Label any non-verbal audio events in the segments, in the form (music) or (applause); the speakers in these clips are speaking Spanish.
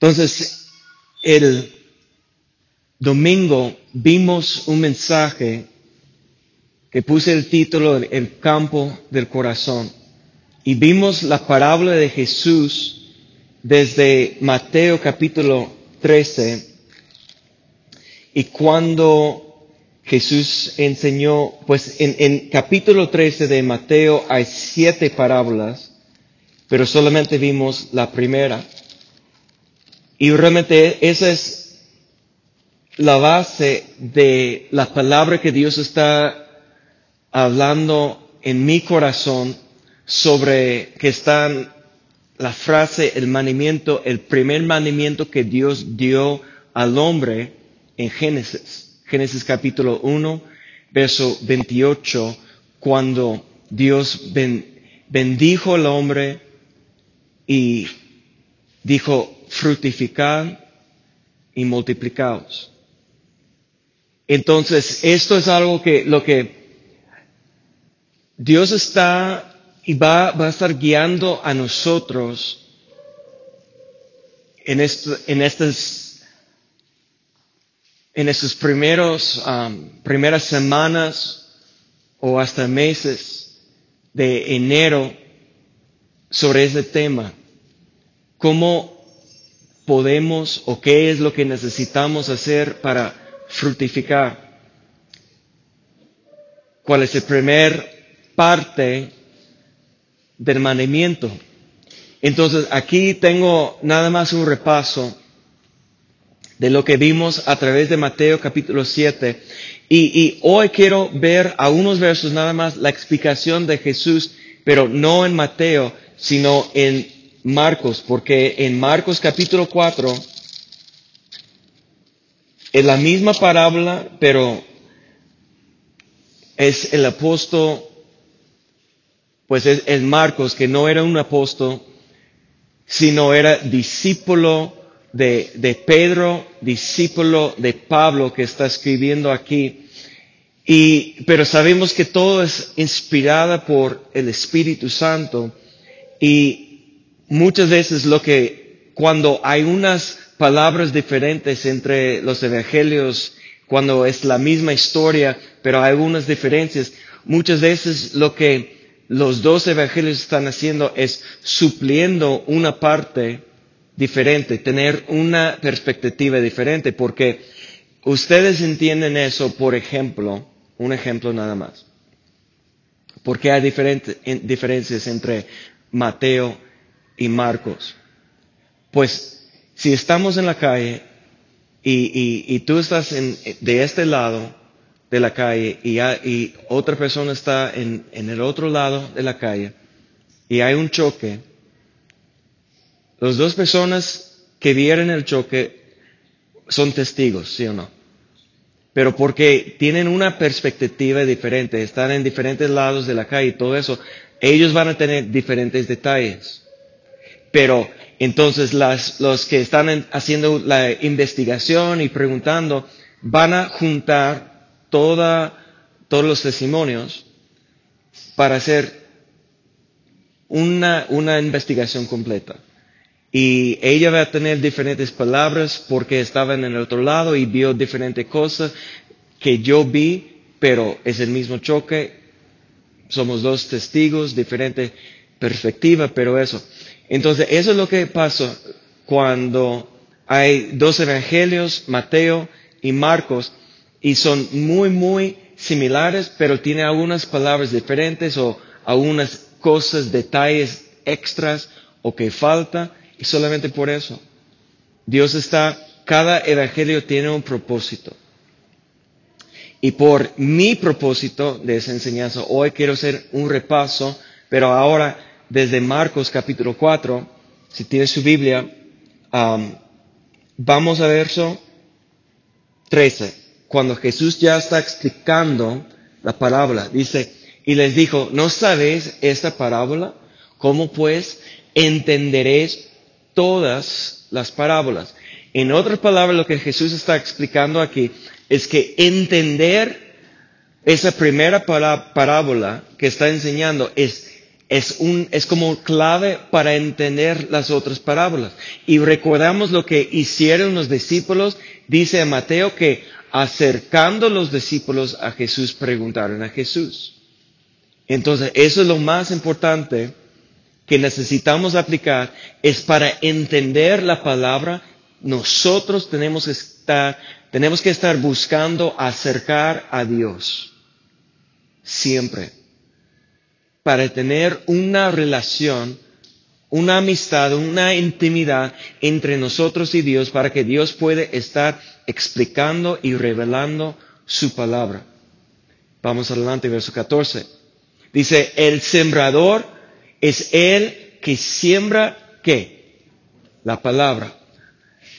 Entonces, el domingo vimos un mensaje que puse el título El campo del corazón y vimos la parábola de Jesús desde Mateo capítulo 13 y cuando Jesús enseñó, pues en, en capítulo 13 de Mateo hay siete parábolas, pero solamente vimos la primera. Y realmente esa es la base de la palabra que Dios está hablando en mi corazón sobre que están la frase, el mandamiento, el primer mandamiento que Dios dio al hombre en Génesis. Génesis capítulo 1, verso 28, cuando Dios bendijo al hombre y dijo, fructificar y multiplicaos. Entonces, esto es algo que lo que Dios está y va, va a estar guiando a nosotros en, esto, en estas en estos primeros um, primeras semanas o hasta meses de enero sobre ese tema. ¿Cómo podemos o qué es lo que necesitamos hacer para fructificar? ¿Cuál es el primer parte del mandamiento? Entonces aquí tengo nada más un repaso de lo que vimos a través de Mateo capítulo 7. Y, y, hoy quiero ver a unos versos nada más la explicación de Jesús, pero no en Mateo, sino en Marcos, porque en Marcos capítulo 4 es la misma parábola, pero es el apóstol, pues es, es Marcos, que no era un apóstol, sino era discípulo de, de, Pedro, discípulo de Pablo que está escribiendo aquí. Y, pero sabemos que todo es inspirada por el Espíritu Santo y muchas veces lo que cuando hay unas palabras diferentes entre los evangelios, cuando es la misma historia, pero hay algunas diferencias, muchas veces lo que los dos evangelios están haciendo es supliendo una parte diferente, tener una perspectiva diferente, porque ustedes entienden eso, por ejemplo, un ejemplo nada más. Porque hay diferentes, diferencias entre Mateo y Marcos. Pues si estamos en la calle y, tú estás de este lado de la calle y, y otra persona está en, en el otro lado de la calle y hay un choque, las dos personas que vieron el choque son testigos, ¿sí o no? Pero porque tienen una perspectiva diferente, están en diferentes lados de la calle y todo eso, ellos van a tener diferentes detalles. Pero entonces las, los que están haciendo la investigación y preguntando van a juntar toda, todos los testimonios para hacer una, una investigación completa. Y ella va a tener diferentes palabras porque estaba en el otro lado y vio diferentes cosas que yo vi, pero es el mismo choque. Somos dos testigos, diferente perspectiva, pero eso. Entonces, eso es lo que pasa cuando hay dos evangelios, Mateo y Marcos, y son muy, muy similares, pero tienen algunas palabras diferentes o algunas cosas, detalles extras o que falta. Y solamente por eso, Dios está, cada evangelio tiene un propósito. Y por mi propósito de esa enseñanza, hoy quiero hacer un repaso, pero ahora desde Marcos capítulo 4, si tiene su Biblia, vamos a verso 13, cuando Jesús ya está explicando la parábola, dice, y les dijo, ¿no sabéis esta parábola? ¿Cómo pues entenderéis todas las parábolas. En otras palabras, lo que Jesús está explicando aquí es que entender esa primera parábola que está enseñando es es, un, es como clave para entender las otras parábolas. Y recordamos lo que hicieron los discípulos, dice Mateo que acercando los discípulos a Jesús preguntaron a Jesús. Entonces, eso es lo más importante que necesitamos aplicar, es para entender la palabra, nosotros tenemos que estar, tenemos que estar buscando acercar a Dios. Siempre para tener una relación, una amistad, una intimidad entre nosotros y Dios para que Dios puede estar explicando y revelando su palabra. Vamos adelante, verso 14. Dice, el sembrador es el que siembra qué? La palabra.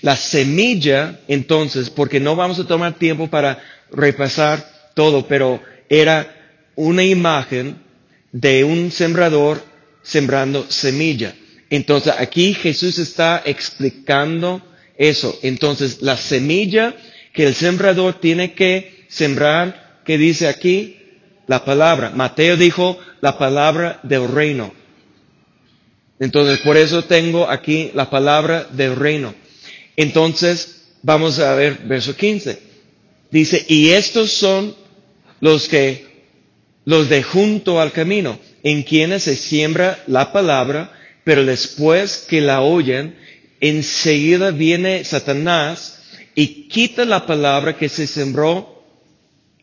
La semilla, entonces, porque no vamos a tomar tiempo para repasar todo, pero era una imagen de un sembrador sembrando semilla. Entonces aquí Jesús está explicando eso. Entonces la semilla que el sembrador tiene que sembrar, que dice aquí, la palabra. Mateo dijo la palabra del reino. Entonces por eso tengo aquí la palabra del reino. Entonces vamos a ver verso 15. Dice, y estos son los que los de junto al camino, en quienes se siembra la palabra, pero después que la oyen, enseguida viene Satanás y quita la palabra que se sembró.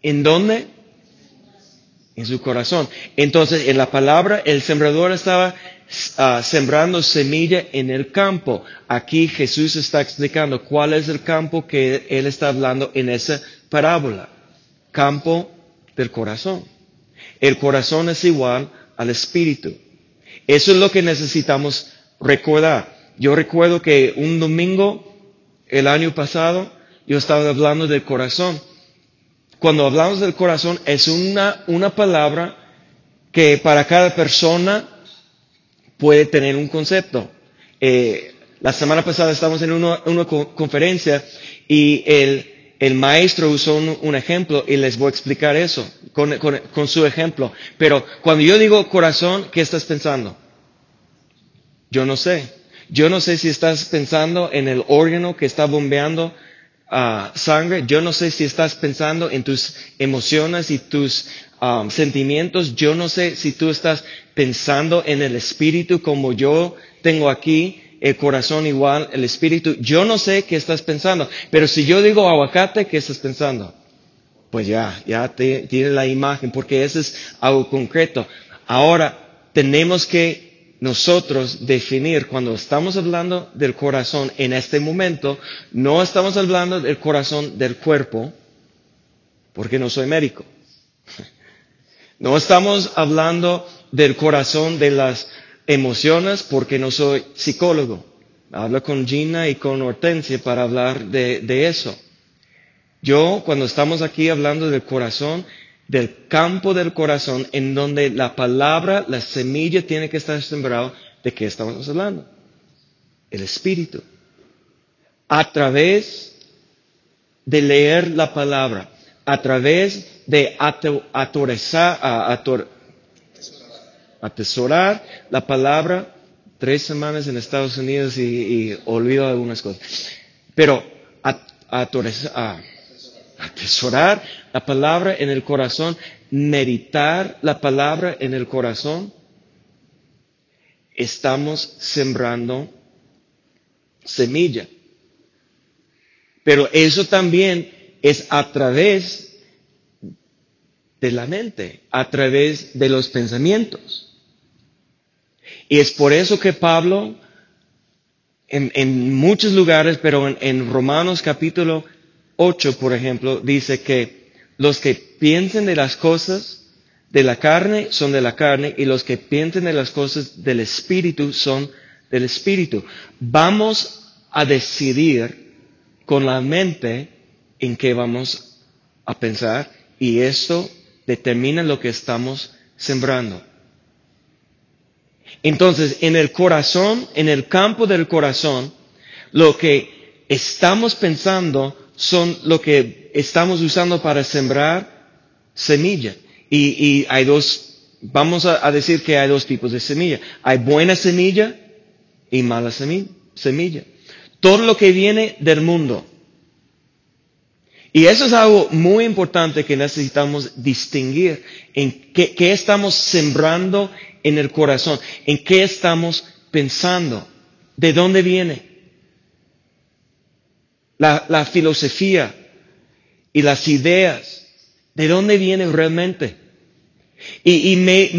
¿En dónde? En su corazón. Entonces, en la palabra, el sembrador estaba ah, sembrando semilla en el campo. Aquí Jesús está explicando cuál es el campo que él está hablando en esa parábola. Campo del corazón. El corazón es igual al espíritu. Eso es lo que necesitamos recordar. Yo recuerdo que un domingo, el año pasado, yo estaba hablando del corazón. Cuando hablamos del corazón es una, una palabra que para cada persona puede tener un concepto. Eh, la semana pasada estábamos en una, una conferencia y el, el maestro usó un, ejemplo y les voy a explicar eso con, su ejemplo. Pero cuando yo digo corazón, ¿qué estás pensando? Yo no sé. Yo no sé si estás pensando en el órgano que está bombeando ah, sangre. Yo no sé si estás pensando en tus emociones y tus um, sentimientos. Yo no sé si tú estás pensando en el espíritu como yo tengo aquí el corazón igual, el espíritu. Yo no sé qué estás pensando, pero si yo digo aguacate, ¿qué estás pensando? Pues ya, ya tiene la imagen, porque eso es algo concreto. Ahora, tenemos que nosotros definir, cuando estamos hablando del corazón en este momento, no estamos hablando del corazón del cuerpo, porque no soy médico. (laughs) No estamos hablando del corazón de las emociones porque no soy psicólogo. Hablo con Gina y con Hortensia para hablar de, de eso. Yo, cuando estamos aquí hablando del corazón, del campo del corazón, en donde la palabra, la semilla tiene que estar sembrado, ¿de qué estamos hablando? El espíritu. A través de leer la palabra, a través de autorizar, atesorar la palabra tres semanas en Estados Unidos y, olvido algunas cosas. Pero atesorar la palabra en el corazón, meditar la palabra en el corazón, estamos sembrando semilla. Pero eso también es a través de la mente, a través de los pensamientos. Y es por eso que Pablo, en, muchos lugares, pero en, Romanos capítulo 8, por ejemplo, dice que los que piensen de las cosas de la carne son de la carne y los que piensen de las cosas del espíritu son del espíritu. Vamos a decidir con la mente en qué vamos a pensar y esto determina lo que estamos sembrando. Entonces, en el corazón, en el campo del corazón, lo que estamos pensando son lo que estamos usando para sembrar semilla. Y, hay dos vamos a, decir que hay dos tipos de semilla. Hay buena semilla y mala semi- semilla. Todo lo que viene del mundo. Y eso es algo muy importante que necesitamos distinguir en qué estamos sembrando en el corazón, en qué estamos pensando, de dónde viene. La, filosofía y las ideas, de dónde vienen realmente. Y, me,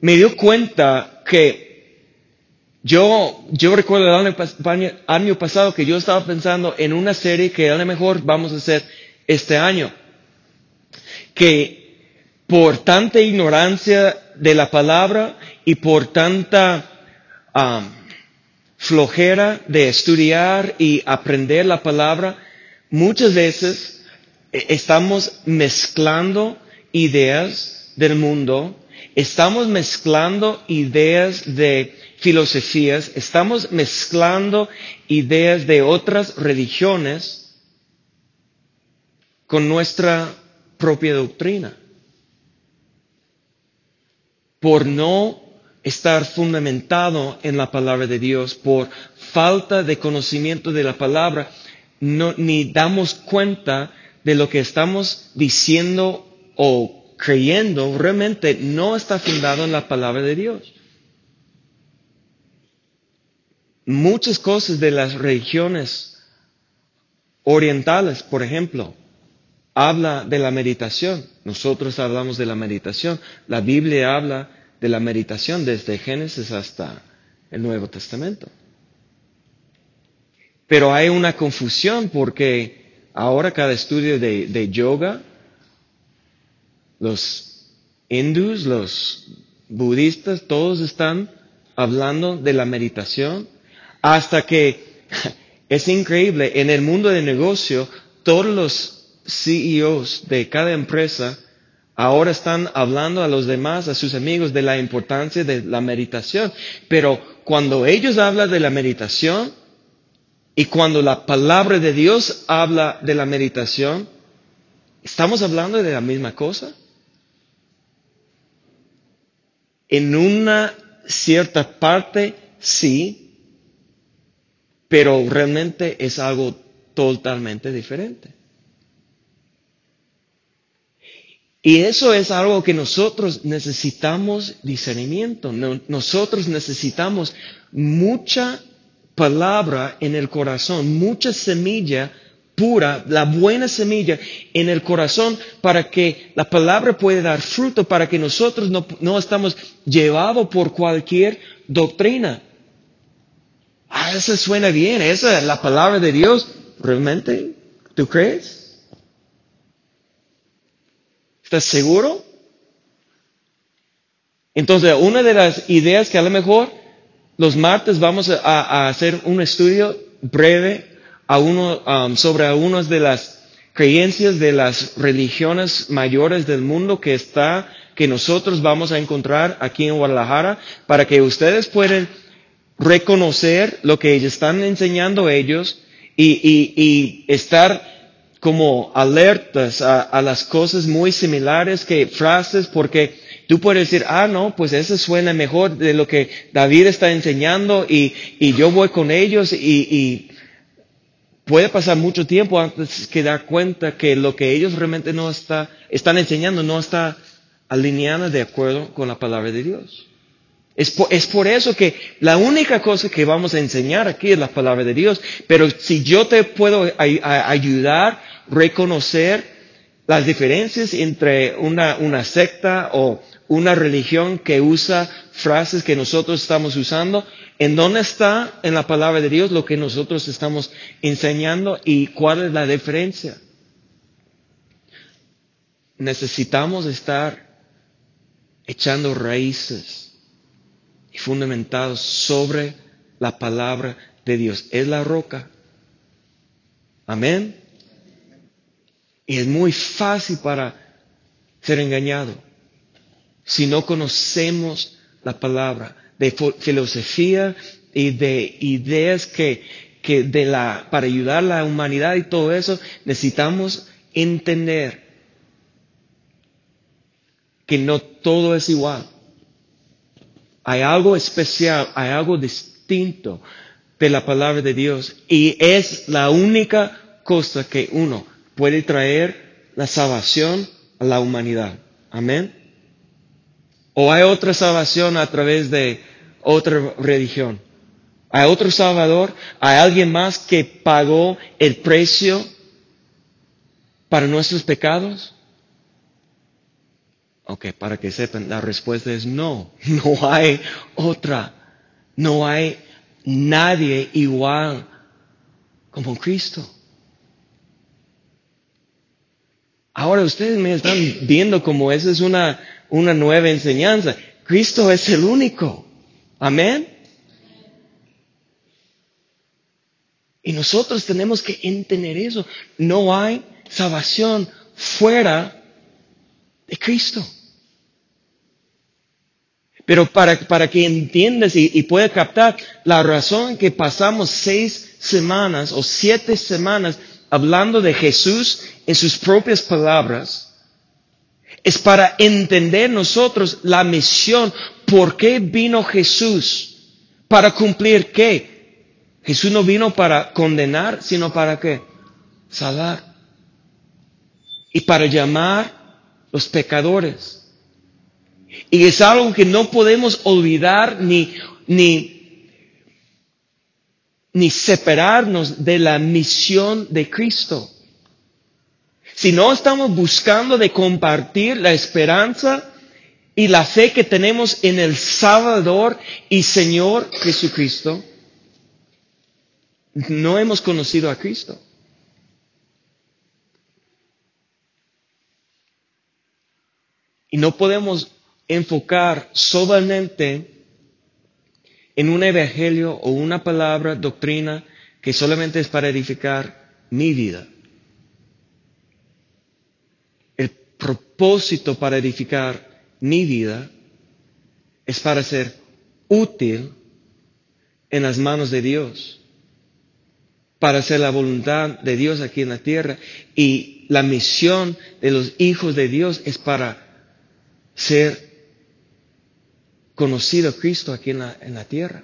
me, dio cuenta que yo, recuerdo el año, pas- año pasado que yo estaba pensando en una serie que a lo mejor vamos a hacer este año. Que por tanta ignorancia de la palabra y por tanta flojera de estudiar y aprender la palabra, muchas veces eh, estamos mezclando ideas del mundo, estamos mezclando ideas de filosofías, estamos mezclando ideas de otras religiones con nuestra propia doctrina. Por no estar fundamentado en la palabra de Dios, por falta de conocimiento de la palabra, ni damos cuenta de lo que estamos diciendo o creyendo realmente no está fundado en la palabra de Dios. Muchas cosas de las religiones orientales, por ejemplo, habla de la meditación. Nosotros hablamos de la meditación. La Biblia habla de la meditación desde Génesis hasta el Nuevo Testamento. Pero hay una confusión porque ahora cada estudio de, de yoga, los hindús, los budistas, todos están hablando de la meditación hasta que (laughs) es increíble, en el mundo de negocio, todos los CEOs de cada empresa ahora están hablando a los demás, a sus amigos, de la importancia de la meditación. Pero cuando ellos hablan de la meditación y cuando la palabra de Dios habla de la meditación, ¿estamos hablando de la misma cosa? En una cierta parte, sí, pero realmente es algo totalmente diferente. Y eso es algo que nosotros necesitamos discernimiento. No- Nosotros necesitamos mucha palabra en el corazón, mucha semilla pura, la buena semilla en el corazón para que la palabra pueda dar fruto, para que nosotros no, no estamos llevados por cualquier doctrina. Ah, eso suena bien, esa es la palabra de Dios. ¿Realmente? ¿Tú crees? ¿Estás seguro? Entonces, una de las ideas que a lo mejor los martes vamos a, hacer un estudio breve um, sobre algunas de las creencias de las religiones mayores del mundo que está, que nosotros vamos a encontrar aquí en Guadalajara, para que ustedes puedan reconocer lo que están enseñando ellos y estar como alertas a, las cosas muy similares que frases, porque tú puedes decir, ah, no, pues eso suena mejor de lo que David está enseñando y, y yo voy con ellos y, puede pasar mucho tiempo antes que dar cuenta que lo que ellos realmente no está, están enseñando no está alineado de acuerdo con la palabra de Dios. Es por, es por, eso que la única cosa que vamos a enseñar aquí es la palabra de Dios. Pero si yo te puedo a, a ayudar a reconocer las diferencias entre una, una, secta o una religión que usa frases que nosotros estamos usando, ¿en dónde está en la palabra de Dios lo que nosotros estamos enseñando y cuál es la diferencia? Necesitamos estar echando raíces y fundamentados sobre la palabra de Dios. Es la roca. Amén. Y es muy fácil para ser engañado si no conocemos la palabra de filosofía y de ideas que, que de la, para ayudar a la humanidad y todo eso, necesitamos entender que no todo es igual. Hay algo especial, hay algo distinto de la palabra de Dios y es la única cosa que uno puede traer la salvación a la humanidad. Amén. O hay otra salvación a través de otra religión. Hay otro Salvador, hay alguien más que pagó el precio para nuestros pecados. Ok, para que sepan, la respuesta es no. (laughs) No hay otra. No hay nadie igual como Cristo. Ahora ustedes me están viendo como esa es una, una nueva enseñanza. Cristo es el único. Amén. Y nosotros tenemos que entender eso. No hay salvación fuera de Cristo. Pero para, para que entiendas y, y puedas captar la razón que pasamos seis semanas o siete semanas hablando de Jesús en sus propias palabras, es para entender nosotros la misión, por qué vino Jesús, para cumplir qué. Jesús no vino para condenar, sino para qué? Salvar. Y para llamar los pecadores. Y es algo que no podemos olvidar ni, ni, ni separarnos de la misión de Cristo. Si no estamos buscando de compartir la esperanza y la fe que tenemos en el Salvador y Señor Jesucristo, no hemos conocido a Cristo. Y no podemos enfocar solamente en un evangelio o una palabra, doctrina, que solamente es para edificar mi vida. El propósito para edificar mi vida es para ser útil en las manos de Dios, para hacer la voluntad de Dios aquí en la tierra. Y la misión de los hijos de Dios es para ser conocido Cristo aquí en la, en la tierra.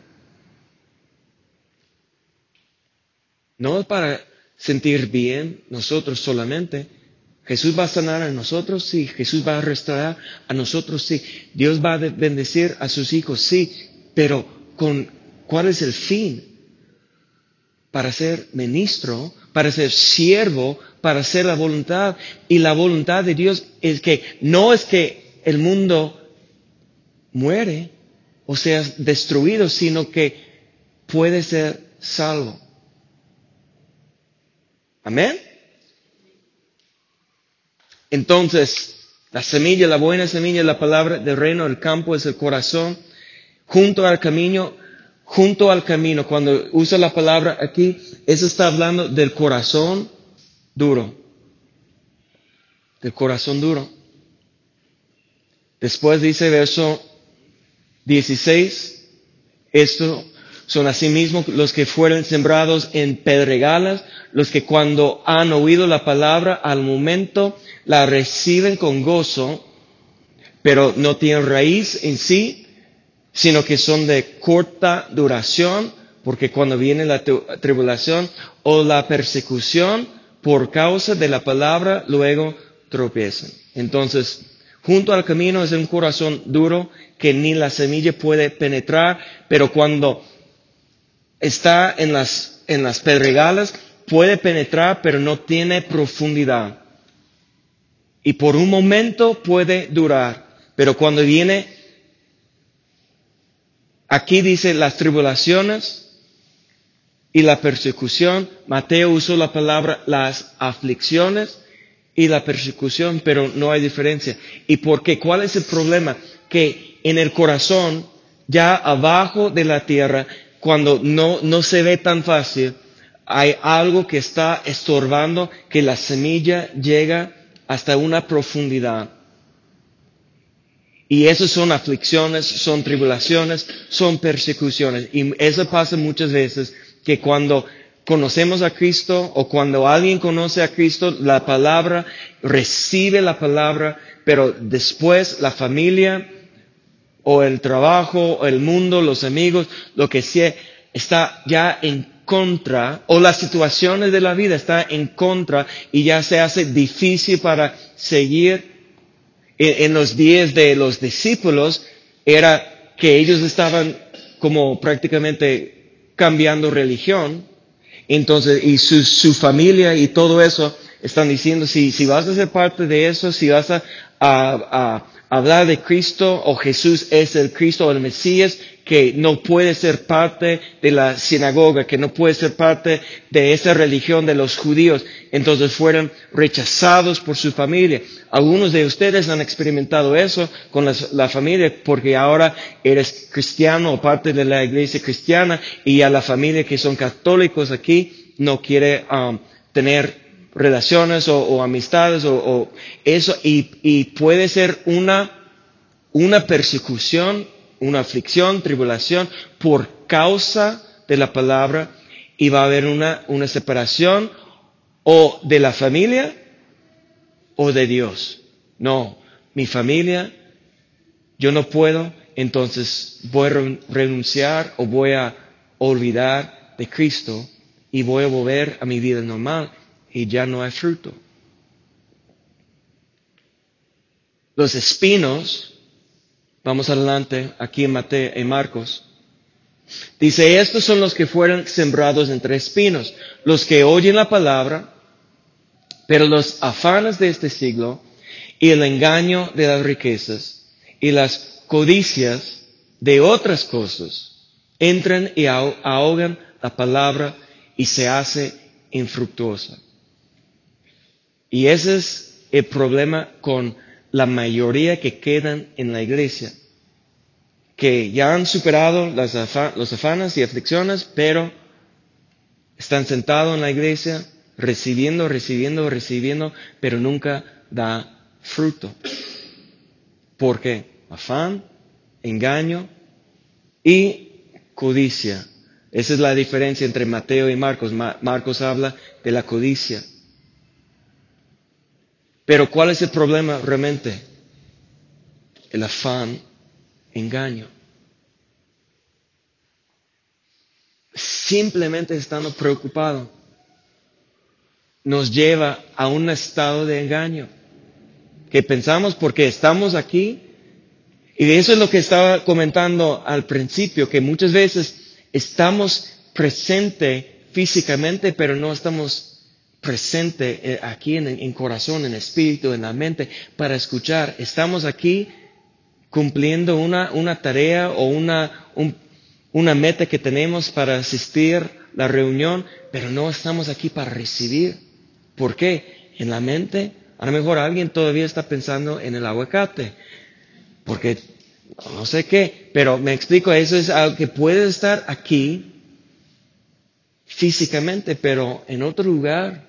No para sentir bien nosotros solamente. Jesús va a sanar a nosotros, sí. Jesús va a restaurar a nosotros, sí. Dios va a bendecir a sus hijos, sí. Pero con cuál es el fin? Para ser ministro, para ser siervo, para hacer la voluntad. Y la voluntad de Dios es que no es que el mundo muere o sea destruido, sino que puede ser salvo. Amén. Entonces, la semilla, la buena semilla, la palabra del reino del campo es el corazón, junto al camino, junto al camino. Cuando usa la palabra aquí, eso está hablando del corazón duro, del corazón duro. Después dice verso 16, esto son asimismo los que fueron sembrados en pedregalas, los que cuando han oído la palabra al momento la reciben con gozo, pero no tienen raíz en sí, sino que son de corta duración, porque cuando viene la tribulación o la persecución por causa de la palabra, luego tropiezan. Entonces, junto al camino es un corazón duro que ni la semilla puede penetrar, pero cuando está en las, en las pedregales puede penetrar, pero no tiene profundidad. Y por un momento puede durar, pero cuando viene, aquí dice las tribulaciones y la persecución, Mateo usó la palabra las aflicciones y la persecución, pero no hay diferencia. ¿Y por qué? ¿Cuál es el problema? Que en el corazón, ya abajo de la tierra, cuando no, no se ve tan fácil, hay algo que está estorbando que la semilla llega hasta una profundidad. Y eso son aflicciones, son tribulaciones, son persecuciones. Y eso pasa muchas veces que cuando conocemos a Cristo o cuando alguien conoce a Cristo, la palabra, recibe la palabra, pero después la familia o el trabajo, o el mundo, los amigos, lo que sea, está ya en contra, o las situaciones de la vida está en contra y ya se hace difícil para seguir. En, en los días de los discípulos era que ellos estaban como prácticamente cambiando religión, entonces, y su, su familia y todo eso están diciendo, si, si vas a ser parte de eso, si vas a, a, a hablar de Cristo o Jesús es el Cristo o el Mesías, que no puede ser parte de la sinagoga, que no puede ser parte de esa religión de los judíos. Entonces fueron rechazados por su familia. Algunos de ustedes han experimentado eso con la, la familia porque ahora eres cristiano o parte de la iglesia cristiana y a la familia que son católicos aquí no quiere um, tener relaciones o, amistades o, o, eso y, y puede ser una, una persecución una aflicción, tribulación por causa de la palabra y va a haber una, una separación o de la familia o de Dios. No, mi familia, yo no puedo, entonces voy a renunciar o voy a olvidar de Cristo y voy a volver a mi vida normal y ya no hay fruto. Los espinos Vamos adelante aquí en Mateo, en Marcos. Dice, estos son los que fueron sembrados entre espinos, los que oyen la palabra, pero los afanes de este siglo y el engaño de las riquezas y las codicias de otras cosas entran y ahogan la palabra y se hace infructuosa. Y ese es el problema con la mayoría que quedan en la iglesia, que ya han superado las los afanes y aflicciones, pero están sentados en la iglesia, recibiendo, recibiendo, recibiendo, pero nunca da fruto. ¿Por qué? Afán, engaño y codicia. Esa es la diferencia entre Mateo y Marcos. Marcos habla de la codicia. Pero ¿cuál es el problema realmente? El afán, engaño. Simplemente estando preocupado nos lleva a un estado de engaño. Que pensamos porque estamos aquí, y de eso es lo que estaba comentando al principio, que muchas veces estamos presente físicamente, pero no estamos presente eh, aquí en, corazón, en espíritu, en la mente, para escuchar. Estamos aquí cumpliendo una, una tarea o una, un, una meta que tenemos para asistir a la reunión, pero no estamos aquí para recibir. ¿Por qué? En la mente, a lo mejor alguien todavía está pensando en el aguacate, porque no sé qué, pero me explico, eso es algo que puede estar aquí físicamente, pero en otro lugar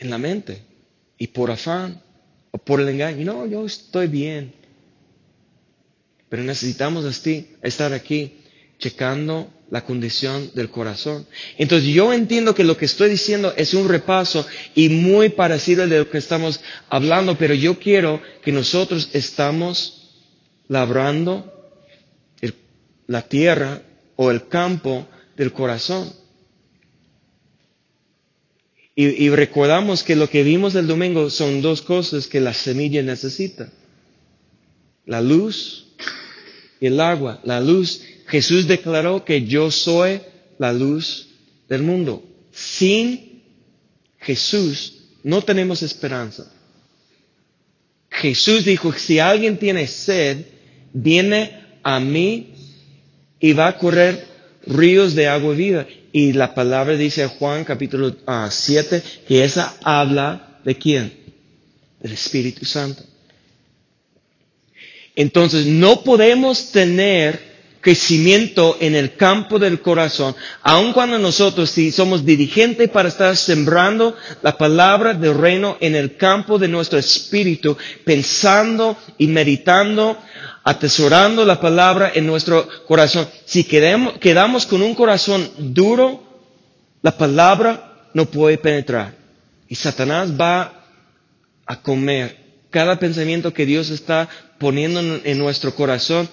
en la mente y por afán o por el engaño. No, yo estoy bien. Pero necesitamos estar aquí checando la condición del corazón. Entonces yo entiendo que lo que estoy diciendo es un repaso y muy parecido de lo que estamos hablando, pero yo quiero que nosotros estamos labrando la tierra o el campo del corazón. Y, recordamos que lo que vimos el domingo son dos cosas que la semilla necesita. La luz y el agua. La luz, Jesús declaró que yo soy la luz del mundo. Sin Jesús no tenemos esperanza. Jesús dijo, si alguien tiene sed, viene a mí y va a correr ríos de agua viva. Y la palabra dice Juan capítulo 7 ah, que esa habla de quién? Del Espíritu Santo. Entonces no podemos tener crecimiento en el campo del corazón, aun cuando nosotros si somos dirigentes para estar sembrando la palabra del reino en el campo de nuestro espíritu, pensando y meditando atesorando la palabra en nuestro corazón. Si quedamos, quedamos con un corazón duro, la palabra no puede penetrar. Y Satanás va a comer cada pensamiento que Dios está poniendo en, en nuestro corazón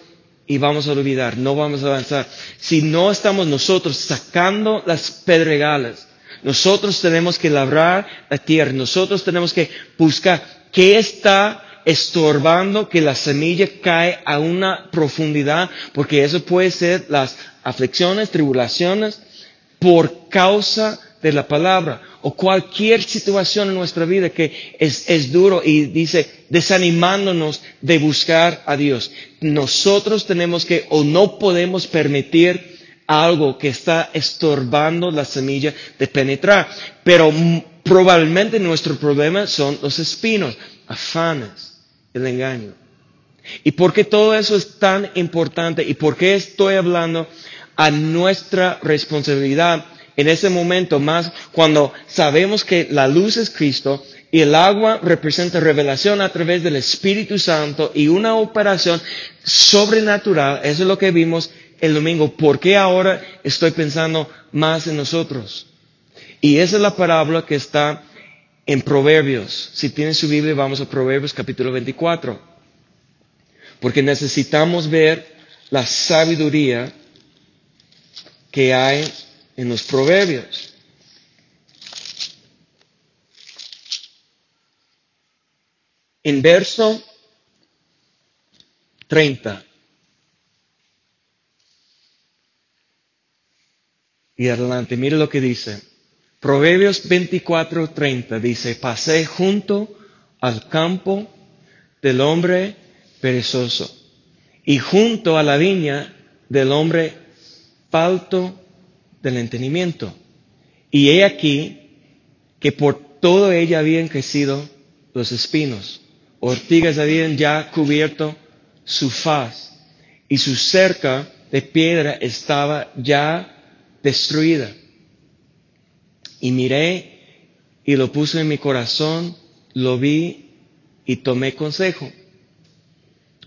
y vamos a olvidar, no vamos a avanzar. Si no estamos nosotros sacando las pedregales, nosotros tenemos que labrar la tierra, nosotros tenemos que buscar qué está estorbando que la semilla cae a una profundidad, porque eso puede ser las aflicciones, tribulaciones, por causa de la palabra o cualquier situación en nuestra vida que es, es, duro y dice desanimándonos de buscar a Dios. Nosotros tenemos que o no podemos permitir algo que está estorbando la semilla de penetrar. Pero probablemente nuestro problema son los espinos, afanes, el engaño. ¿Y por qué todo eso es tan importante? ¿Y por qué estoy hablando a nuestra responsabilidad en ese momento más cuando sabemos que la luz es Cristo y el agua representa revelación a través del Espíritu Santo y una operación sobrenatural? Eso es lo que vimos el domingo. ¿Por qué ahora estoy pensando más en nosotros? Y esa es la parábola que está en Proverbios. Si tienen su Biblia, vamos a Proverbios capítulo 24. Porque necesitamos ver la sabiduría que hay en los Proverbios. En verso 30. Y adelante, mire lo que dice. Proverbios 24:30 dice, pasé junto al campo del hombre perezoso y junto a la viña del hombre falto del entendimiento. Y he aquí que por todo ella habían crecido los espinos, ortigas habían ya cubierto su faz y su cerca de piedra estaba ya destruida. Y miré y lo puse en mi corazón, lo vi y tomé consejo.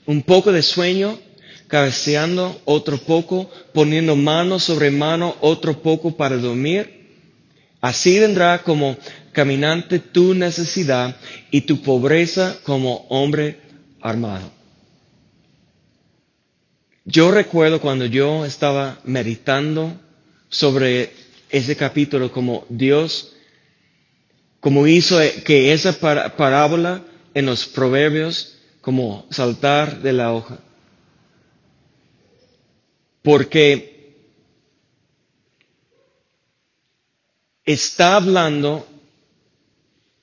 Un poco de sueño, cabeceando otro poco, poniendo mano sobre mano otro poco para dormir. Así vendrá como caminante tu necesidad y tu pobreza como hombre armado. Yo recuerdo cuando yo estaba meditando sobre ese capítulo como Dios, como hizo que esa parábola en los proverbios, como saltar de la hoja. Porque está hablando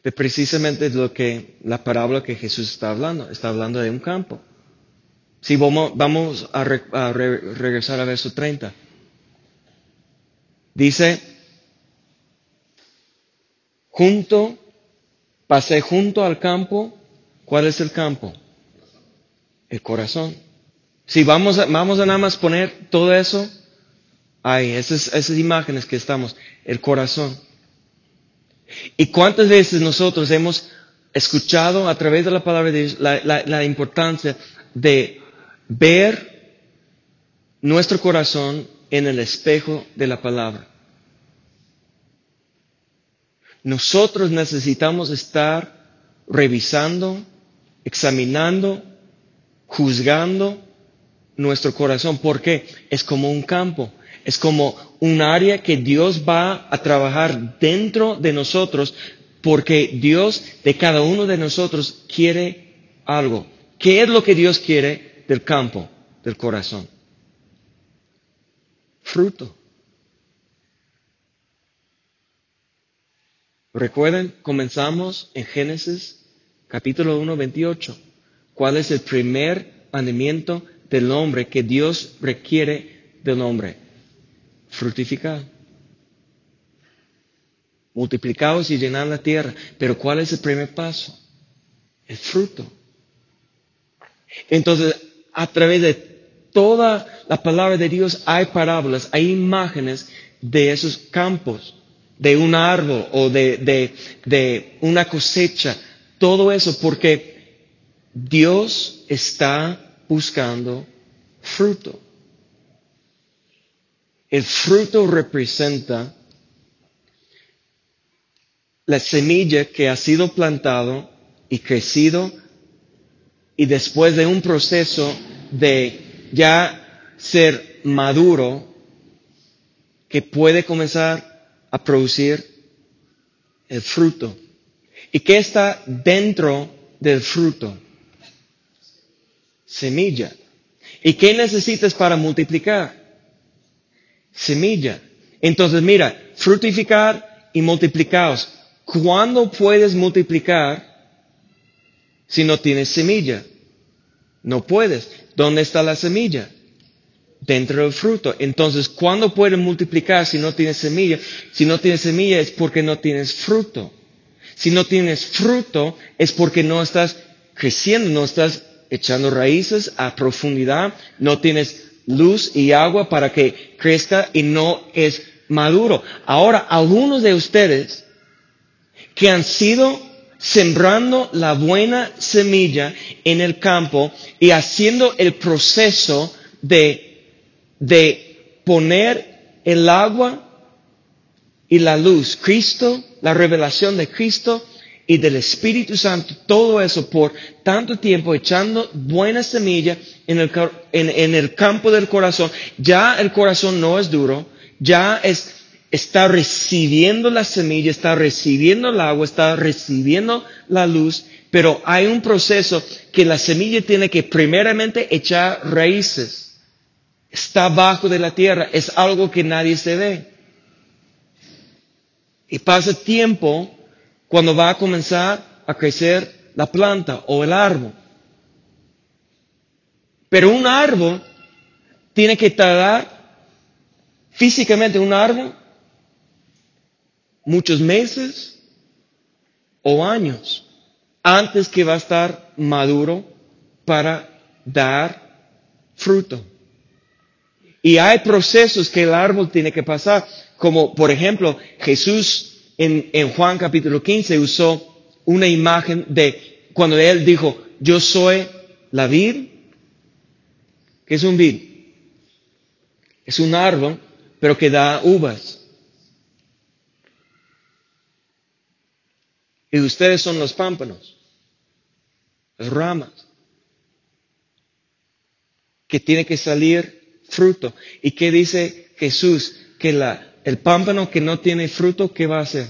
de precisamente lo que la parábola que Jesús está hablando. Está hablando de un campo. Si vamos, vamos a, a re, regresar a verso 30. Dice, junto, pasé junto al campo. ¿Cuál es el campo? El corazón. Si vamos a, vamos a nada más poner todo eso, ahí, esas, esas imágenes que estamos, el corazón. ¿Y cuántas veces nosotros hemos escuchado a través de la palabra de Dios la, la, la importancia de ver nuestro corazón en el espejo de la palabra. Nosotros necesitamos estar revisando, examinando, juzgando nuestro corazón, porque es como un campo, es como un área que Dios va a trabajar dentro de nosotros, porque Dios de cada uno de nosotros quiere algo. ¿Qué es lo que Dios quiere del campo, del corazón? fruto. Recuerden, comenzamos en Génesis capítulo 1, 28. ¿Cuál es el primer mandamiento del hombre que Dios requiere del hombre? Fructificar. Multiplicados y llenar la tierra. Pero ¿cuál es el primer paso? El fruto. Entonces, a través de toda la palabra de Dios hay parábolas, hay imágenes de esos campos, de un árbol o de, de, de una cosecha, todo eso porque Dios está buscando fruto. El fruto representa la semilla que ha sido plantado y crecido y después de un proceso de ya ser maduro, que puede comenzar a producir el fruto. ¿Y qué está dentro del fruto? Semilla. ¿Y qué necesitas para multiplicar? Semilla. Entonces, mira, fructificar y multiplicaos. ¿Cuándo puedes multiplicar si no tienes semilla? No puedes. ¿Dónde está la semilla? Dentro del fruto. Entonces, ¿cuándo puedes multiplicar si no tienes semilla? Si no tienes semilla es porque no tienes fruto. Si no tienes fruto es porque no estás creciendo, no estás echando raíces a profundidad, no tienes luz y agua para que crezca y no es maduro. Ahora, algunos de ustedes que han sido sembrando la buena semilla en el campo y haciendo el proceso de, de poner el agua y la luz, Cristo, la revelación de Cristo y del Espíritu Santo, todo eso por tanto tiempo echando buena semilla en el, en, el campo del corazón, ya el corazón no es duro, ya es, está recibiendo la semilla, está recibiendo el agua, está recibiendo la luz, pero hay un proceso que la semilla tiene que primeramente echar raíces. Está abajo de la tierra, es algo que nadie se ve. Y pasa tiempo cuando va a comenzar a crecer la planta o el árbol. Pero un árbol tiene que tardar físicamente un árbol muchos meses o años antes que va a estar maduro para dar fruto. Y hay procesos que el árbol tiene que pasar, como por ejemplo Jesús en, Juan capítulo 15 usó una imagen de cuando él dijo, yo soy la vid, que es un vid, es un árbol, pero que da uvas. Y ustedes son los pámpanos, las ramas, que tiene que salir fruto. ¿Y qué dice Jesús? Que la, el pámpano que no tiene fruto, ¿qué va a hacer?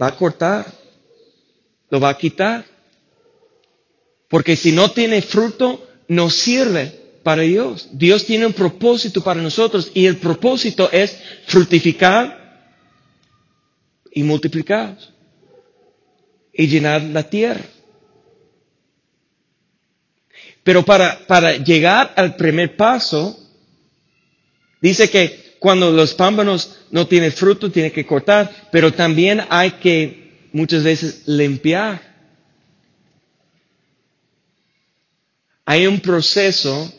Va a cortar, lo va a quitar. Porque si no tiene fruto, no sirve para Dios. Dios tiene un propósito para nosotros y el propósito es fructificar y multiplicar y llenar la tierra. Pero para, para llegar al primer paso, Dice que cuando los pámpanos no tienen fruto, tiene que cortar, pero también hay que muchas veces limpiar. Hay un proceso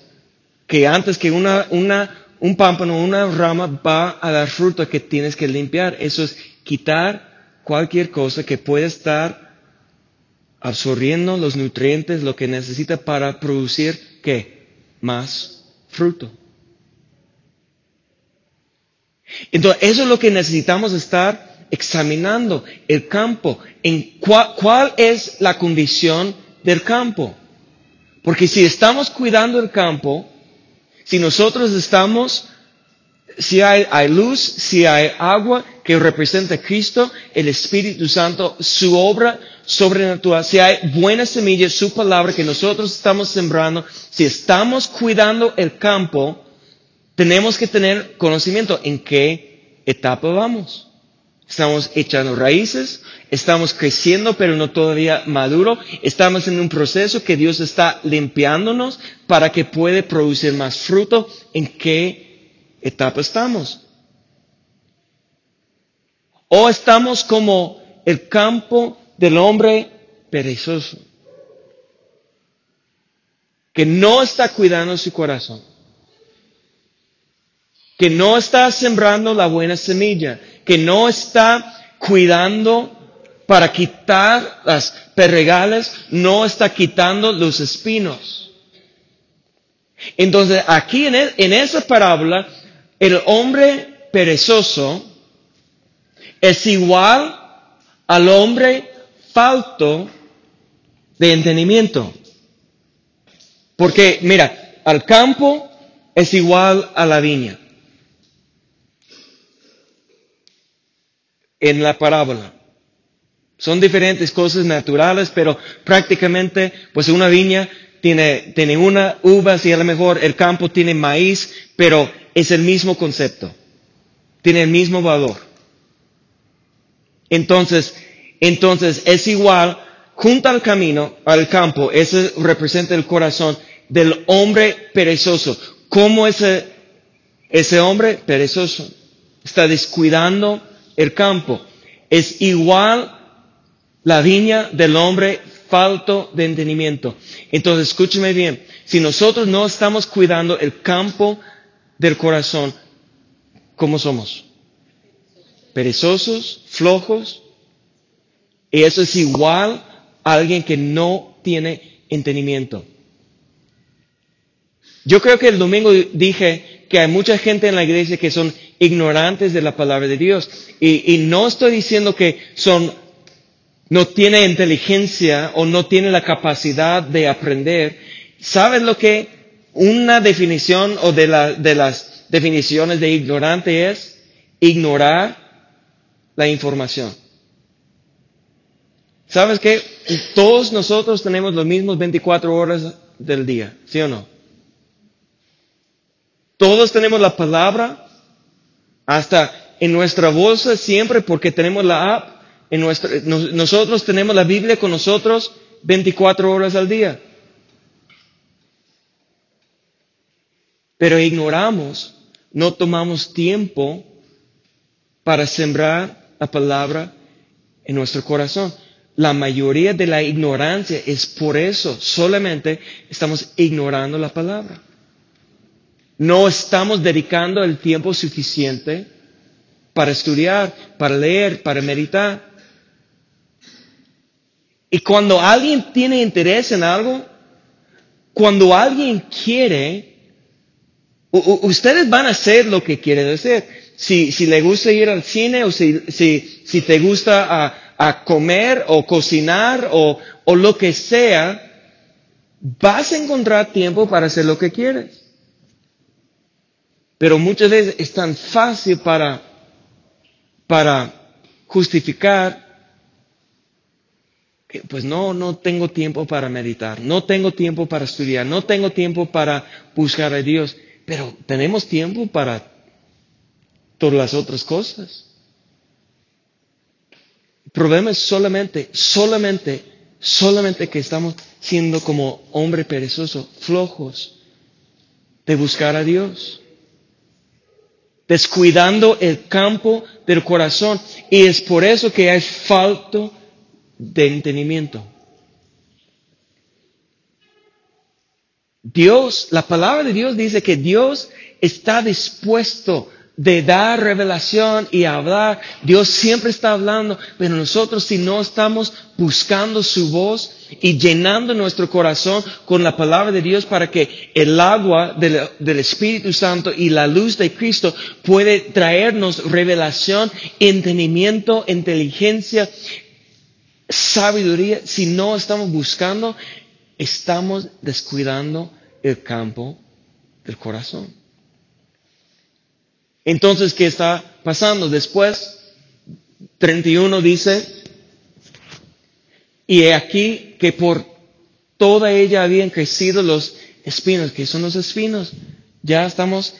que antes que una, una, un pámpano, una rama va a dar fruto que tienes que limpiar. Eso es quitar cualquier cosa que pueda estar absorbiendo los nutrientes, lo que necesita para producir, ¿qué? Más fruto. Entonces, eso es lo que necesitamos estar examinando, el campo, en cuál es la condición del campo. Porque si estamos cuidando el campo, si nosotros estamos, si hay, luz, si hay agua que representa Cristo, el Espíritu Santo, su obra sobrenatural, si hay buena semilla, su palabra que nosotros estamos sembrando, si estamos cuidando el campo, tenemos que tener conocimiento en qué etapa vamos. Estamos echando raíces, estamos creciendo pero no todavía maduro, estamos en un proceso que Dios está limpiándonos para que pueda producir más fruto. ¿En qué etapa estamos? O estamos como el campo del hombre perezoso, que no está cuidando su corazón que no está sembrando la buena semilla, que no está cuidando para quitar las perregales, no está quitando los espinos. Entonces, aquí en, e, en esa parábola, el hombre perezoso es igual al hombre falto de entendimiento. Porque, mira, al campo es igual a la viña. En la parábola. Son diferentes cosas naturales, pero prácticamente, pues una viña tiene, tiene una uva, y a lo mejor el campo tiene maíz, pero es el mismo concepto. Tiene el mismo valor. Entonces, entonces es igual, junto al camino, al campo, eso representa el corazón del hombre perezoso. ¿Cómo ese, ese hombre perezoso está descuidando el campo? Es igual la viña del hombre falto de entendimiento. Entonces, escúcheme bien, si nosotros no estamos cuidando el campo del corazón, ¿cómo somos? Perezosos, flojos. Y eso es igual a alguien que no tiene entendimiento. Yo creo que el domingo dije que hay mucha gente en la iglesia que son ignorantes de la palabra de Dios. Y, y no estoy diciendo que son no tiene inteligencia o no tiene la capacidad de aprender, ¿sabes lo que una definición o de, de las definiciones de ignorante es? Ignorar la información. ¿Sabes qué? Todos nosotros tenemos los mismos 24 horas del día, ¿sí o no? Todos tenemos la palabra, hasta en nuestra bolsa siempre porque tenemos la app en nosotros tenemos la Biblia con nosotros 24 horas al día. Pero ignoramos, no tomamos tiempo para sembrar la palabra en nuestro corazón. La mayoría de la ignorancia es por eso, solamente estamos ignorando la palabra. No estamos dedicando el tiempo suficiente para estudiar, para leer, para meditar. Y cuando alguien tiene interés en algo, cuando alguien quiere, ustedes van a hacer lo que quieren hacer. Si, si le gusta ir al cine o si, si, si te gusta a, a comer o cocinar o, o lo que sea, vas a encontrar tiempo para hacer lo que quieres. Pero muchas veces es tan fácil para, para justificar pues no, no tengo tiempo para meditar, no tengo tiempo para estudiar, no tengo tiempo para buscar a Dios, pero tenemos tiempo para todas las otras cosas. El problema es solamente, solamente, solamente que estamos siendo como hombre perezoso, flojos de buscar a Dios, descuidando el campo del corazón. Y es por eso que hay falta de entendimiento. Dios, la palabra de Dios dice que Dios está dispuesto de dar revelación y hablar. Dios siempre está hablando, pero nosotros si no estamos buscando su voz y llenando nuestro corazón con la palabra de Dios para que el agua del, Espíritu Santo y la luz de Cristo puede traernos revelación, entendimiento, inteligencia, sabiduría, si no estamos buscando, estamos descuidando el campo del corazón. Entonces, ¿qué está pasando? Después, 31 dice, y he aquí que por toda ella habían crecido los espinos. que son los espinos? Ya estamos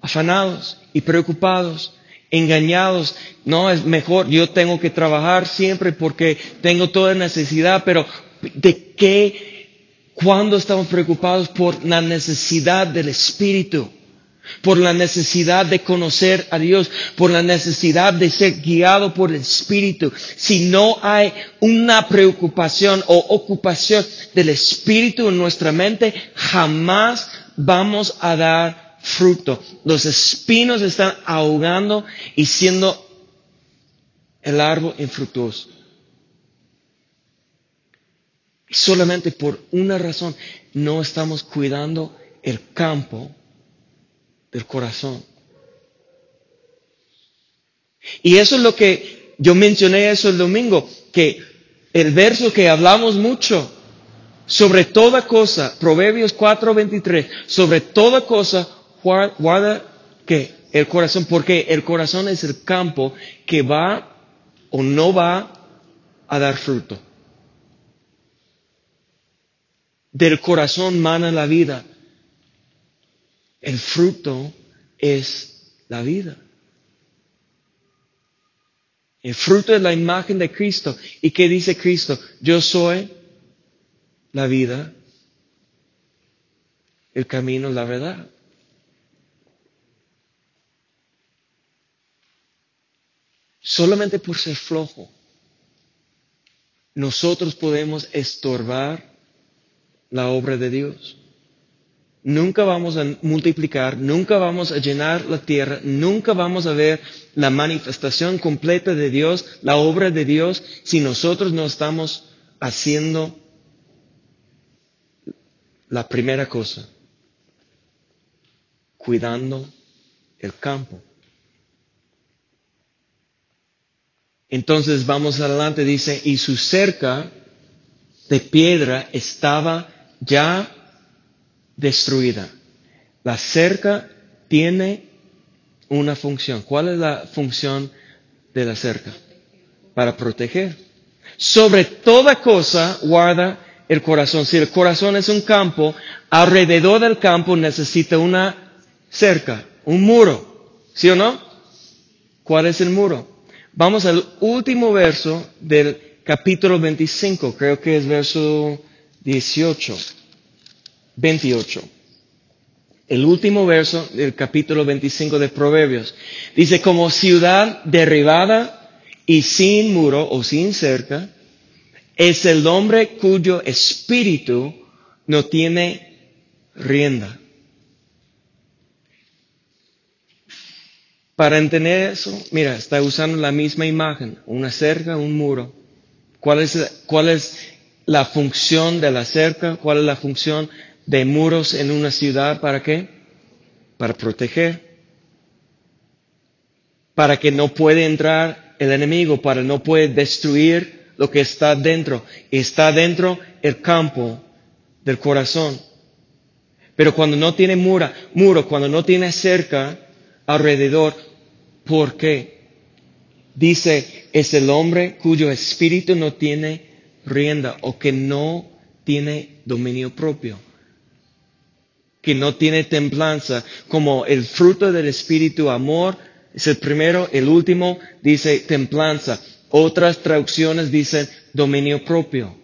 afanados y preocupados engañados. No, es mejor, yo tengo que trabajar siempre porque tengo toda necesidad, pero ¿de qué? ¿Cuándo estamos preocupados por la necesidad del Espíritu? Por la necesidad de conocer a Dios, por la necesidad de ser guiado por el Espíritu. Si no hay una preocupación o ocupación del Espíritu en nuestra mente, jamás vamos a dar fruto. Los espinos están ahogando y siendo el árbol infructuoso. Solamente por una razón no estamos cuidando el campo del corazón. Y eso es lo que yo mencioné eso el domingo, que el verso que hablamos mucho, Sobre toda cosa, Proverbios 4:23, sobre toda cosa guarda que el corazón, porque el corazón es el campo que va o no va a dar fruto. Del corazón mana la vida. El fruto es la vida. El fruto es la imagen de Cristo. ¿Y qué dice Cristo? Yo soy la vida, el camino, la verdad. Solamente por ser flojo, nosotros podemos estorbar la obra de Dios. Nunca vamos a multiplicar, nunca vamos a llenar la tierra, nunca vamos a ver la manifestación completa de Dios, la obra de Dios, si nosotros no estamos haciendo la primera cosa, cuidando el campo. Entonces vamos adelante, dice, y su cerca de piedra estaba ya destruida. La cerca tiene una función. ¿Cuál es la función de la cerca? Para proteger. Sobre toda cosa guarda el corazón. Si el corazón es un campo, alrededor del campo necesita una cerca, un muro. ¿Sí o no? ¿Cuál es el muro? Vamos al último verso del capítulo 25, creo que es verso 18. 28. El último verso del capítulo 25 de Proverbios. Dice, como ciudad derribada y sin muro o sin cerca, es el hombre cuyo espíritu no tiene rienda. Para entender eso, mira, está usando la misma imagen, una cerca, un muro. ¿Cuál es, cuál es la función de la cerca? ¿Cuál es la función de muros en una ciudad, ¿para qué? Para proteger. Para que no puede entrar el enemigo, para no puede destruir lo que está dentro. Está dentro el campo del corazón. Pero cuando no tiene mura, muro, cuando no tiene cerca alrededor, ¿por qué? Dice, es el hombre cuyo espíritu no tiene rienda o que no tiene dominio propio que no tiene templanza, como el fruto del Espíritu, amor, es el primero, el último dice templanza. Otras traducciones dicen dominio propio.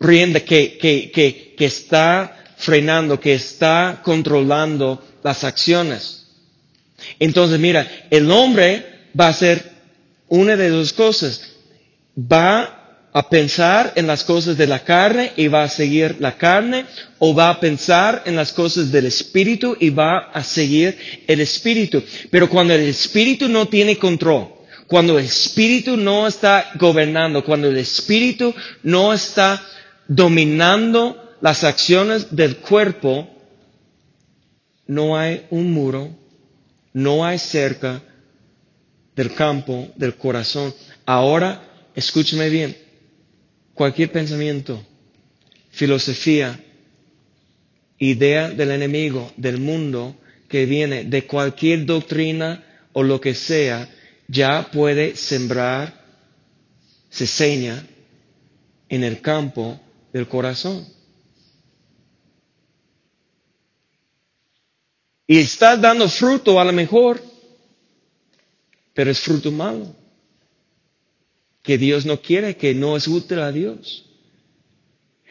Rienda que, que, que, que está frenando, que está controlando las acciones. Entonces, mira, el hombre va a hacer una de dos cosas. Va a pensar en las cosas de la carne y va a seguir la carne, o va a pensar en las cosas del espíritu y va a seguir el espíritu. Pero cuando el espíritu no tiene control, cuando el espíritu no está gobernando, cuando el espíritu no está dominando las acciones del cuerpo, no hay un muro, no hay cerca del campo, del corazón. Ahora, escúcheme bien, cualquier pensamiento, filosofía, idea del enemigo, del mundo, que viene de cualquier doctrina o lo que sea, ya puede sembrar, se seña en el campo del corazón. Y está dando fruto a lo mejor, pero es fruto malo que Dios no quiere, que no es útil a Dios.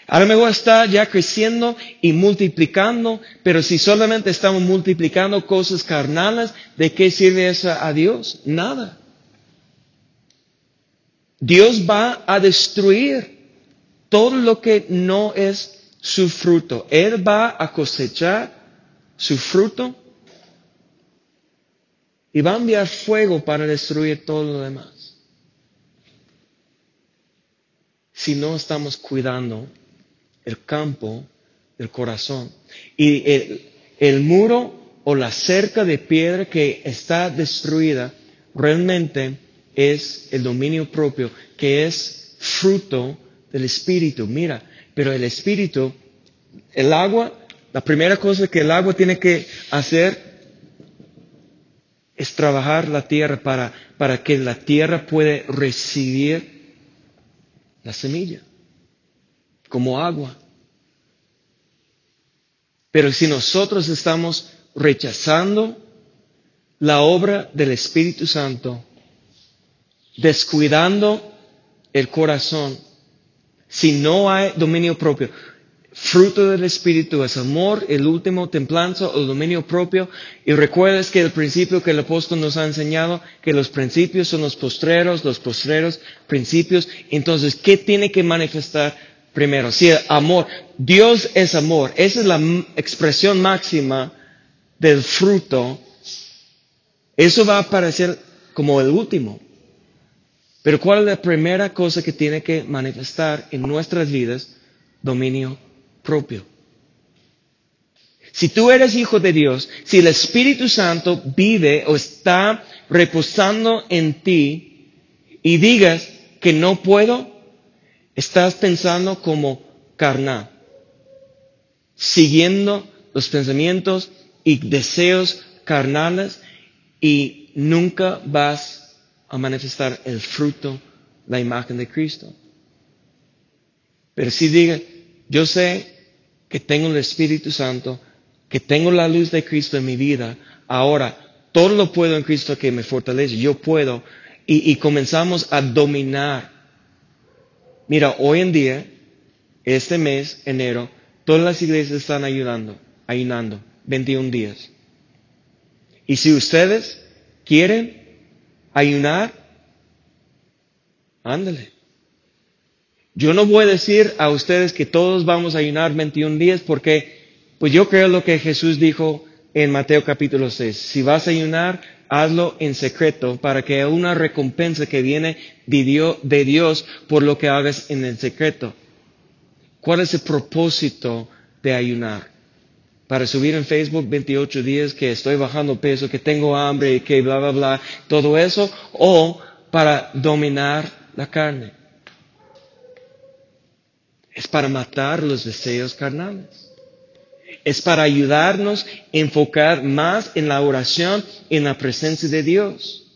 A lo mejor está ya creciendo y multiplicando, pero si solamente estamos multiplicando cosas carnales, ¿de qué sirve eso a Dios? Nada. Dios va a destruir todo lo que no es su fruto. Él va a cosechar su fruto y va a enviar fuego para destruir todo lo demás. Si no estamos cuidando el campo del corazón. Y el, muro o la cerca de piedra que está destruida realmente es el dominio propio, que es fruto del Espíritu. Mira, pero el Espíritu, el agua, la primera cosa que el agua tiene que hacer es trabajar la tierra para, para que la tierra pueda recibir la semilla como agua. Pero si nosotros estamos rechazando la obra del Espíritu Santo, descuidando el corazón, si no hay dominio propio, fruto del Espíritu es amor, el último templanza o dominio propio. Y recuerdes que el principio que el apóstol nos ha enseñado, que los principios son los postreros, los postreros principios. Entonces, ¿qué tiene que manifestar primero? Si el amor, Dios es amor, esa es la expresión máxima del fruto. Eso va a aparecer como el último. Pero ¿cuál es la primera cosa que tiene que manifestar en nuestras vidas? Dominio propio. Si tú eres hijo de Dios, si el Espíritu Santo vive o está reposando en ti y digas que no puedo, estás pensando como carnal, siguiendo los pensamientos y deseos carnales y nunca vas a manifestar el fruto, la imagen de Cristo. Pero si diga, yo sé que tengo el Espíritu Santo, que tengo la luz de Cristo en mi vida, ahora todo lo puedo en Cristo que me fortalece, yo puedo, y, y comenzamos a dominar. Mira, hoy en día, este mes, enero, todas las iglesias están ayudando, ayunando, 21 días. Y si ustedes quieren ayunar, ándale. Yo no voy a decir a ustedes que todos vamos a ayunar 21 días porque, pues yo creo lo que Jesús dijo en Mateo capítulo 6. Si vas a ayunar, hazlo en secreto para que haya una recompensa que viene de Dios por lo que hagas en el secreto. ¿Cuál es el propósito de ayunar? para subir en Facebook 28 días que estoy bajando peso, que tengo hambre que bla, bla, bla, todo eso, o para dominar la carne. Es para matar los deseos carnales. Es para ayudarnos a enfocar más en la oración, en la presencia de Dios.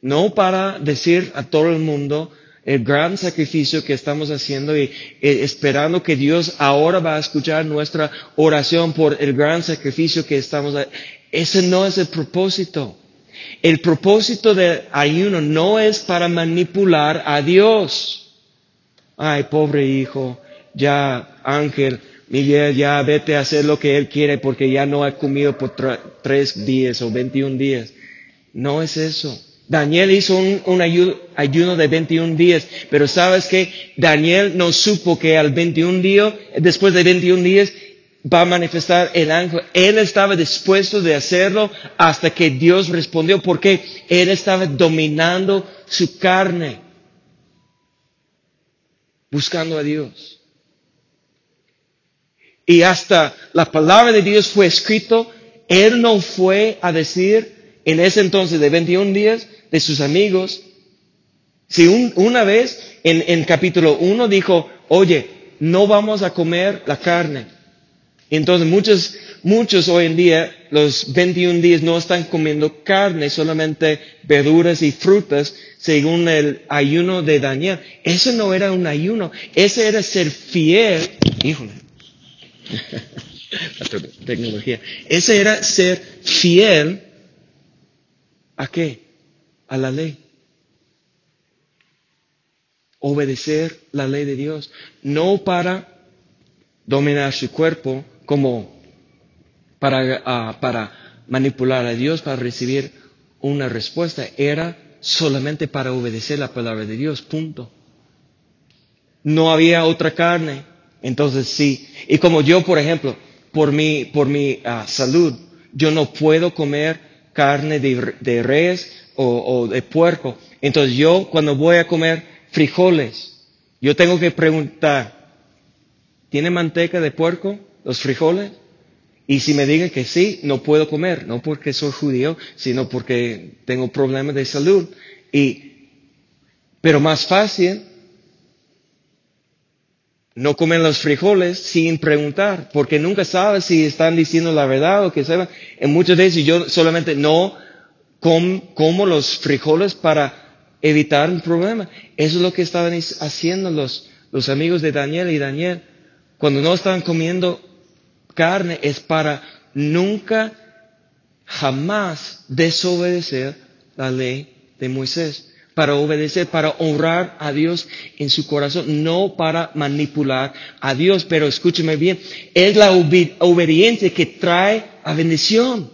No para decir a todo el mundo, el gran sacrificio que estamos haciendo y eh, esperando que Dios ahora va a escuchar nuestra oración por el gran sacrificio que estamos haciendo. Ese no es el propósito. El propósito del ayuno no es para manipular a Dios. Ay, pobre hijo, ya Ángel, Miguel, ya vete a hacer lo que él quiere porque ya no ha comido por tres días o veintiún días. No es eso. Daniel hizo un, ayuno, de 21 días, pero sabes que Daniel no supo que al 21 día, después de 21 días, va a manifestar el ángel. Él estaba dispuesto de hacerlo hasta que Dios respondió porque él estaba dominando su carne, buscando a Dios. Y hasta la palabra de Dios fue escrito, él no fue a decir en ese entonces de 21 días, de sus amigos. Si una vez en, en capítulo 1 dijo, oye, no vamos a comer la carne. Entonces muchos, muchos hoy en día, los 21 días no están comiendo carne, solamente verduras y frutas, según el ayuno de Daniel. Eso no era un ayuno, ese era ser fiel. Híjole. La tecnología. Ese era ser fiel. ¿A qué? a la ley. Obedecer la ley de Dios. No para dominar su cuerpo como para, ah, para manipular a Dios, para recibir una respuesta. Era solamente para obedecer la palabra de Dios. Punto. No había otra carne. Entonces sí. Y como yo, por ejemplo, por mi, por mi ah, salud, yo no puedo comer carne de, de res o, de puerco. Entonces yo cuando voy a comer frijoles, yo tengo que preguntar, ¿tiene manteca de puerco los frijoles? Y si me digan que sí, no puedo comer, no porque soy judío, sino porque tengo problemas de salud. Y, pero más fácil No comen los frijoles sin preguntar, porque nunca sabes si están diciendo la verdad o que sepan. En muchas veces yo solamente no como los frijoles para evitar un problema. Eso es lo que estaban haciendo los, los amigos de Daniel y Daniel. Cuando no estaban comiendo carne es para nunca, jamás desobedecer la ley de Moisés para obedecer, para honrar a Dios en su corazón, no para manipular a Dios. Pero escúcheme bien, es la obediencia que trae a bendición.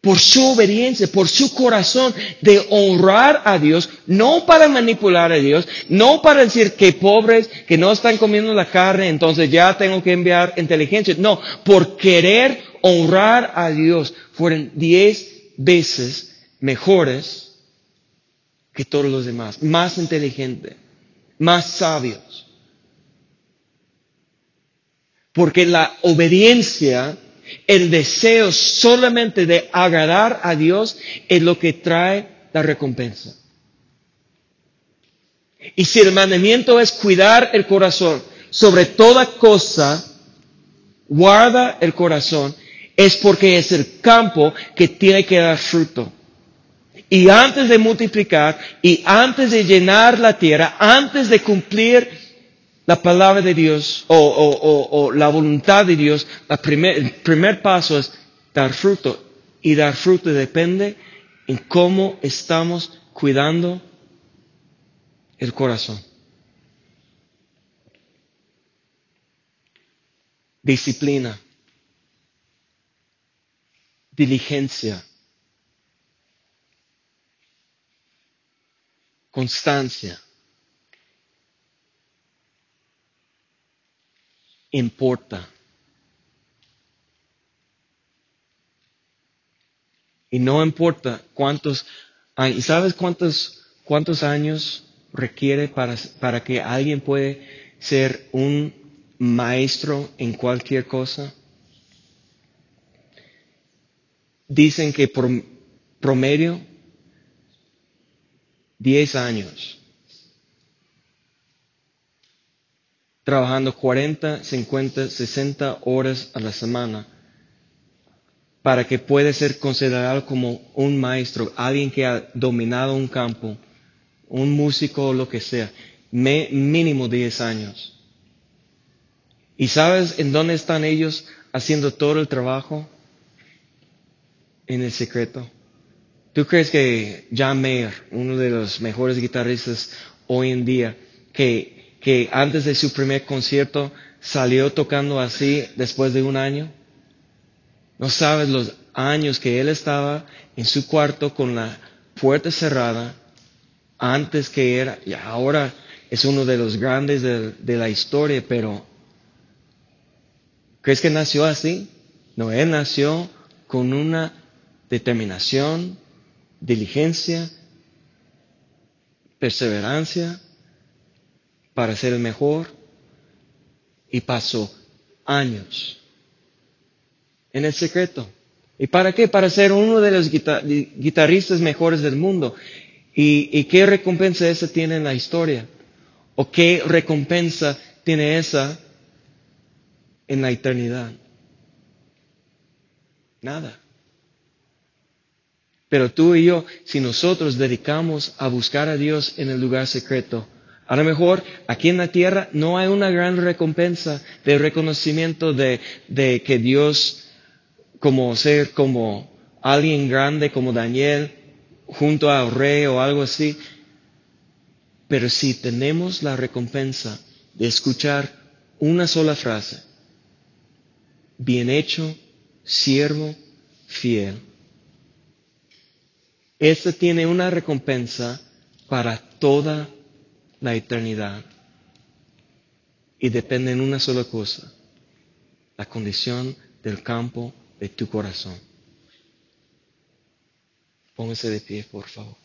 Por su obediencia, por su corazón de honrar a Dios, no para manipular a Dios, no para decir que pobres, que no están comiendo la carne, entonces ya tengo que enviar inteligencia. No, por querer honrar a Dios, fueron diez veces mejores que todos los demás, más inteligentes, más sabios. Porque la obediencia, el deseo solamente de agradar a Dios es lo que trae la recompensa. Y si el mandamiento es cuidar el corazón sobre toda cosa, guarda el corazón, es porque es el campo que tiene que dar fruto. Y antes de multiplicar y antes de llenar la tierra, antes de cumplir la palabra de Dios o, la voluntad de Dios, el primer paso es dar fruto. Y dar fruto depende en cómo estamos cuidando el corazón. Disciplina. Diligencia constancia. Importa. Y no importa cuántos años, ¿sabes cuántos, cuántos años requiere para, para que alguien puede ser un maestro en cualquier cosa? Dicen que por promedio 10 años, trabajando 40, 50, 60 horas a la semana para que pueda ser considerado como un maestro, alguien que ha dominado un campo, un músico o lo que sea, mínimo 10 años. ¿Y sabes en dónde están ellos haciendo todo el trabajo? En el secreto. ¿Tú crees que John Mayer, uno de los mejores guitarristas hoy en día, que, que antes de su primer concierto salió tocando así después de un año? No sabes los años que él estaba en su cuarto con la puerta cerrada antes que era, y ahora es uno de los grandes de, la historia, pero ¿crees que nació así? No, él nació con una determinación, diligencia, perseverancia para ser el mejor y pasó años en el secreto. ¿Y para qué? Para ser uno de los guitarristas mejores del mundo. ¿Y, ¿Y, qué recompensa esa tiene en la historia? ¿O qué recompensa tiene esa en la eternidad? Nada. Pero tú y yo, si nosotros dedicamos a buscar a Dios en el lugar secreto, a lo mejor aquí en la tierra no hay una gran recompensa de reconocimiento de, que Dios, como ser como alguien grande como Daniel, junto al rey o algo así. Pero si tenemos la recompensa de escuchar una sola frase, bien hecho, siervo, fiel, esta tiene una recompensa para toda la eternidad. Y depende en una sola cosa, la condición del campo de tu corazón. Póngase de pie, por favor.